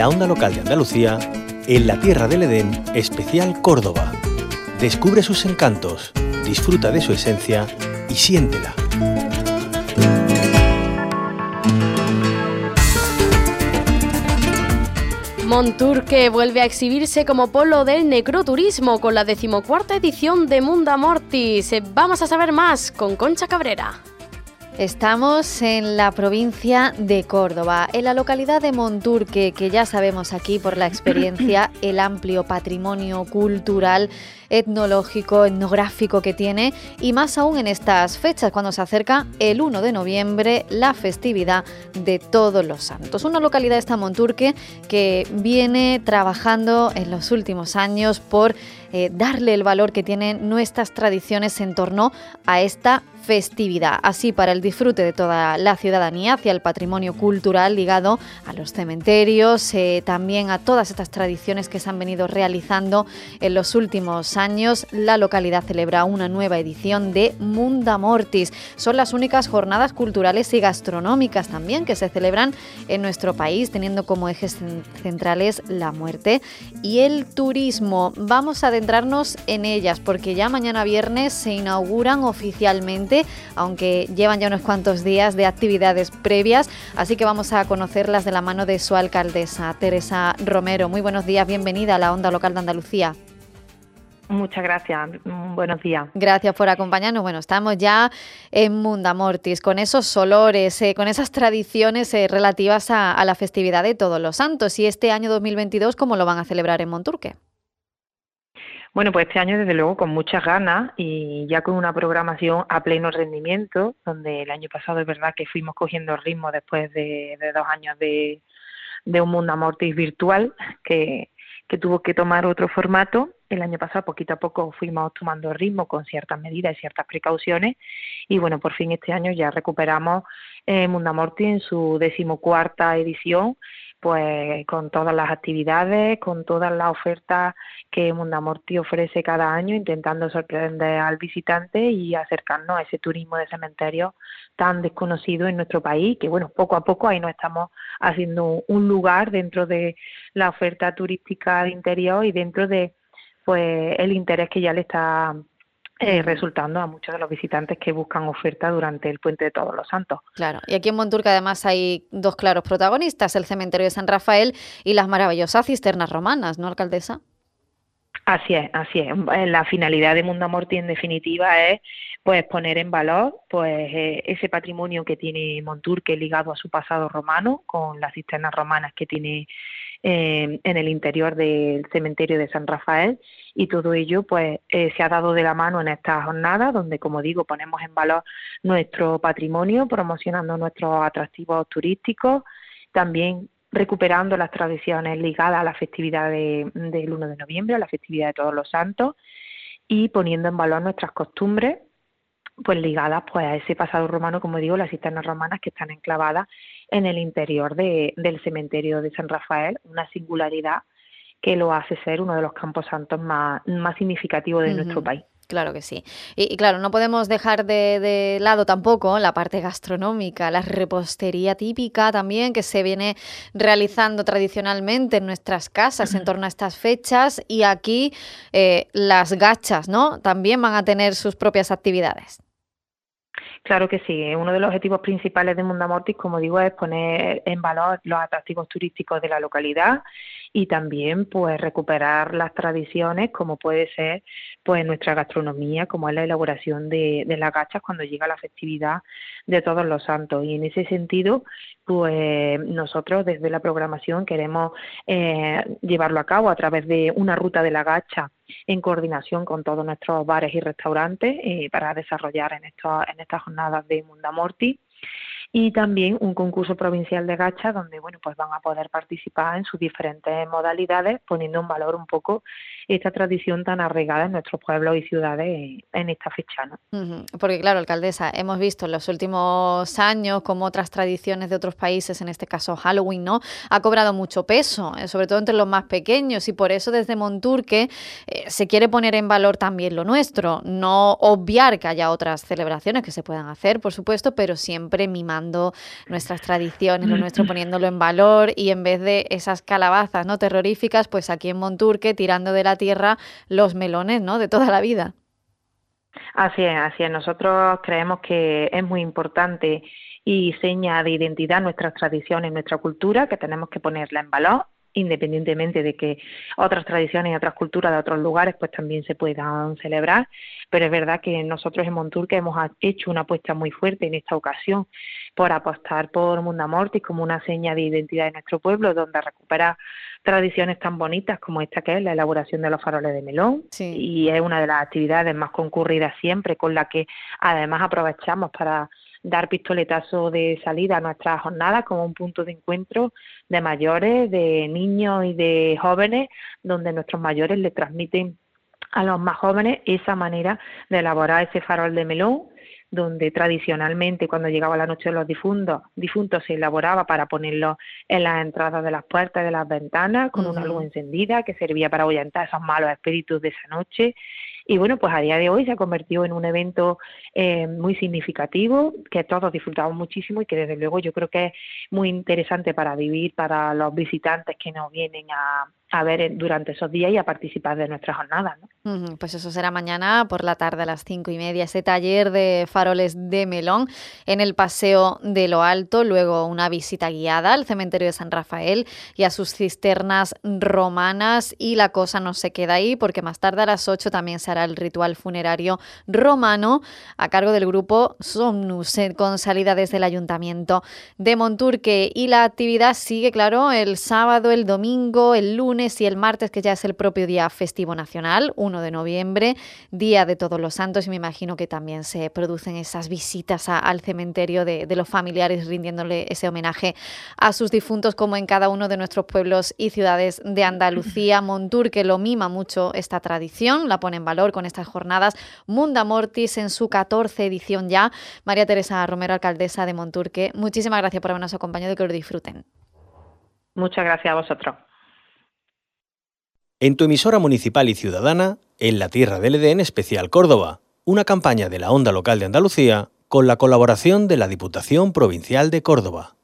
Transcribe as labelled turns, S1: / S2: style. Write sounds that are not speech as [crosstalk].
S1: la onda local de Andalucía, en la Tierra del Edén, especial Córdoba. Descubre sus encantos, disfruta de su esencia y siéntela.
S2: Monturque vuelve a exhibirse como polo del necroturismo con la decimocuarta edición de Munda Mortis. Vamos a saber más con Concha Cabrera.
S3: Estamos en la provincia de Córdoba, en la localidad de Monturque, que ya sabemos aquí por la experiencia [clears throat] el amplio patrimonio cultural etnológico, etnográfico que tiene y más aún en estas fechas cuando se acerca el 1 de noviembre la festividad de Todos los Santos. Una localidad esta Monturque que viene trabajando en los últimos años por eh, darle el valor que tienen nuestras tradiciones en torno a esta festividad, así para el disfrute de toda la ciudadanía hacia el patrimonio cultural ligado a los cementerios, eh, también a todas estas tradiciones que se han venido realizando en los últimos años. La localidad celebra una nueva edición de Munda Mortis. Son las únicas jornadas culturales y gastronómicas también que se celebran en nuestro país, teniendo como ejes centrales la muerte y el turismo. Vamos a adentrarnos en ellas porque ya mañana viernes se inauguran oficialmente aunque llevan ya unos cuantos días de actividades previas, así que vamos a conocerlas de la mano de su alcaldesa, Teresa Romero. Muy buenos días, bienvenida a la Onda Local de Andalucía.
S4: Muchas gracias. Buenos días.
S3: Gracias por acompañarnos. Bueno, estamos ya en Mundamortis, con esos olores, eh, con esas tradiciones eh, relativas a, a, la festividad de Todos los Santos. Y este año 2022, ¿cómo lo van a celebrar en Monturque?
S4: Bueno, pues este año desde luego con muchas ganas y ya con una programación a pleno rendimiento, donde el año pasado es verdad que fuimos cogiendo ritmo después de, dos años de, un mundo amortis virtual que, que tuvo que tomar otro formato. El año pasado poquito a poco fuimos tomando ritmo con ciertas medidas y ciertas precauciones y bueno, por fin este año ya recuperamos eh, Mundo Amortis en su decimocuarta edición pues con todas las actividades, con todas las ofertas que Mundamorti ofrece cada año, intentando sorprender al visitante y acercarnos a ese turismo de cementerio tan desconocido en nuestro país, que bueno, poco a poco ahí nos estamos haciendo un lugar dentro de la oferta turística de interior y dentro de pues el interés que ya le está eh, resultando a muchos de los visitantes que buscan oferta durante el Puente de Todos los Santos.
S3: Claro, y aquí en Monturca además hay dos claros protagonistas, el cementerio de San Rafael y las maravillosas cisternas romanas, ¿no, alcaldesa?
S4: Así es, así es. La finalidad de Mundo Morti en definitiva es pues poner en valor pues eh, ese patrimonio que tiene Monturque ligado a su pasado romano, con las cisternas romanas que tiene eh, en el interior del cementerio de San Rafael y todo ello pues eh, se ha dado de la mano en esta jornada donde como digo ponemos en valor nuestro patrimonio promocionando nuestros atractivos turísticos también recuperando las tradiciones ligadas a la festividad de, del 1 de noviembre, a la festividad de todos los santos y poniendo en valor nuestras costumbres pues ligadas pues a ese pasado romano, como digo, las cisternas romanas que están enclavadas en el interior de, del cementerio de San Rafael, una singularidad que lo hace ser uno de los campos santos más, más significativos de nuestro país.
S3: Claro que sí. Y, claro, no podemos dejar de, lado tampoco la parte gastronómica, la repostería típica también que se viene realizando tradicionalmente en nuestras casas en [clears throat] torno a estas fechas y aquí eh, las gachas, ¿no? También van a tener sus propias actividades.
S4: Claro que sí, uno de los objetivos principales de Mundamortis, como digo, es poner en valor los atractivos turísticos de la localidad y también pues recuperar las tradiciones como puede ser pues nuestra gastronomía, como es la elaboración de, de las gachas cuando llega la festividad de todos los santos. Y en ese sentido, pues nosotros desde la programación queremos eh, llevarlo a cabo a través de una ruta de la gacha en coordinación con todos nuestros bares y restaurantes eh, para desarrollar en, estos, en estas jornadas de Mundamorti y también un concurso provincial de gacha donde bueno pues van a poder participar en sus diferentes modalidades poniendo en valor un poco esta tradición tan arraigada en nuestros pueblos y ciudades en esta fecha.
S3: Porque claro, alcaldesa, hemos visto en los últimos años como otras tradiciones de otros países, en este caso Halloween, ¿no? ha cobrado mucho peso, eh, sobre todo entre los más pequeños y por eso desde Monturque eh, se quiere poner en valor también lo nuestro, no obviar que haya otras celebraciones que se puedan hacer, por supuesto, pero siempre mimando nuestras tradiciones, lo nuestro poniéndolo en valor y en vez de esas calabazas no terroríficas, pues aquí en Monturque tirando de la tierra los melones, ¿no? De toda la vida.
S4: Así es, así es. Nosotros creemos que es muy importante y seña de identidad nuestras tradiciones, nuestra cultura, que tenemos que ponerla en valor independientemente de que otras tradiciones y otras culturas de otros lugares pues también se puedan celebrar, pero es verdad que nosotros en Monturque hemos hecho una apuesta muy fuerte en esta ocasión por apostar por Mundamortis como una seña de identidad de nuestro pueblo, donde recupera tradiciones tan bonitas como esta que es la elaboración de los faroles de melón. Y es una de las actividades más concurridas siempre, con la que además aprovechamos para dar pistoletazo de salida a nuestras jornadas como un punto de encuentro de mayores, de niños y de jóvenes, donde nuestros mayores le transmiten a los más jóvenes esa manera de elaborar ese farol de melón donde tradicionalmente cuando llegaba la noche de los difuntos, difuntos se elaboraba para ponerlo en las entradas de las puertas de las ventanas con una luz encendida que servía para ahuyentar esos malos espíritus de esa noche. Y bueno, pues a día de hoy se ha convertido en un evento eh, muy significativo, que todos disfrutamos muchísimo y que desde luego yo creo que es muy interesante para vivir, para los visitantes que nos vienen a, a ver durante esos días y a participar de nuestras jornadas.
S3: ¿no? Pues eso será mañana por la tarde a las cinco y media, ese taller de faroles de melón en el Paseo de lo Alto, luego una visita guiada al cementerio de San Rafael y a sus cisternas romanas y la cosa no se queda ahí porque más tarde a las ocho también se hará el ritual funerario romano a cargo del grupo Somnus eh, con salida desde el ayuntamiento de Monturque y la actividad sigue, claro, el sábado, el domingo, el lunes, y el martes, que ya es el propio día festivo nacional, 1 de noviembre, Día de Todos los Santos, y me imagino que también se producen esas visitas al cementerio de, los familiares rindiéndole ese homenaje a sus difuntos, como en cada uno de nuestros pueblos y ciudades de Andalucía. [laughs] Montur, que lo mima mucho esta tradición, la pone en valor con estas jornadas. Munda Mortis en su 14 edición ya. María Teresa Romero, alcaldesa de Monturque, muchísimas gracias por habernos acompañado y que lo disfruten.
S4: Muchas gracias a vosotros.
S1: En tu emisora municipal y ciudadana, en la Tierra del Edén Especial Córdoba, una campaña de la Onda Local de Andalucía con la colaboración de la Diputación Provincial de Córdoba.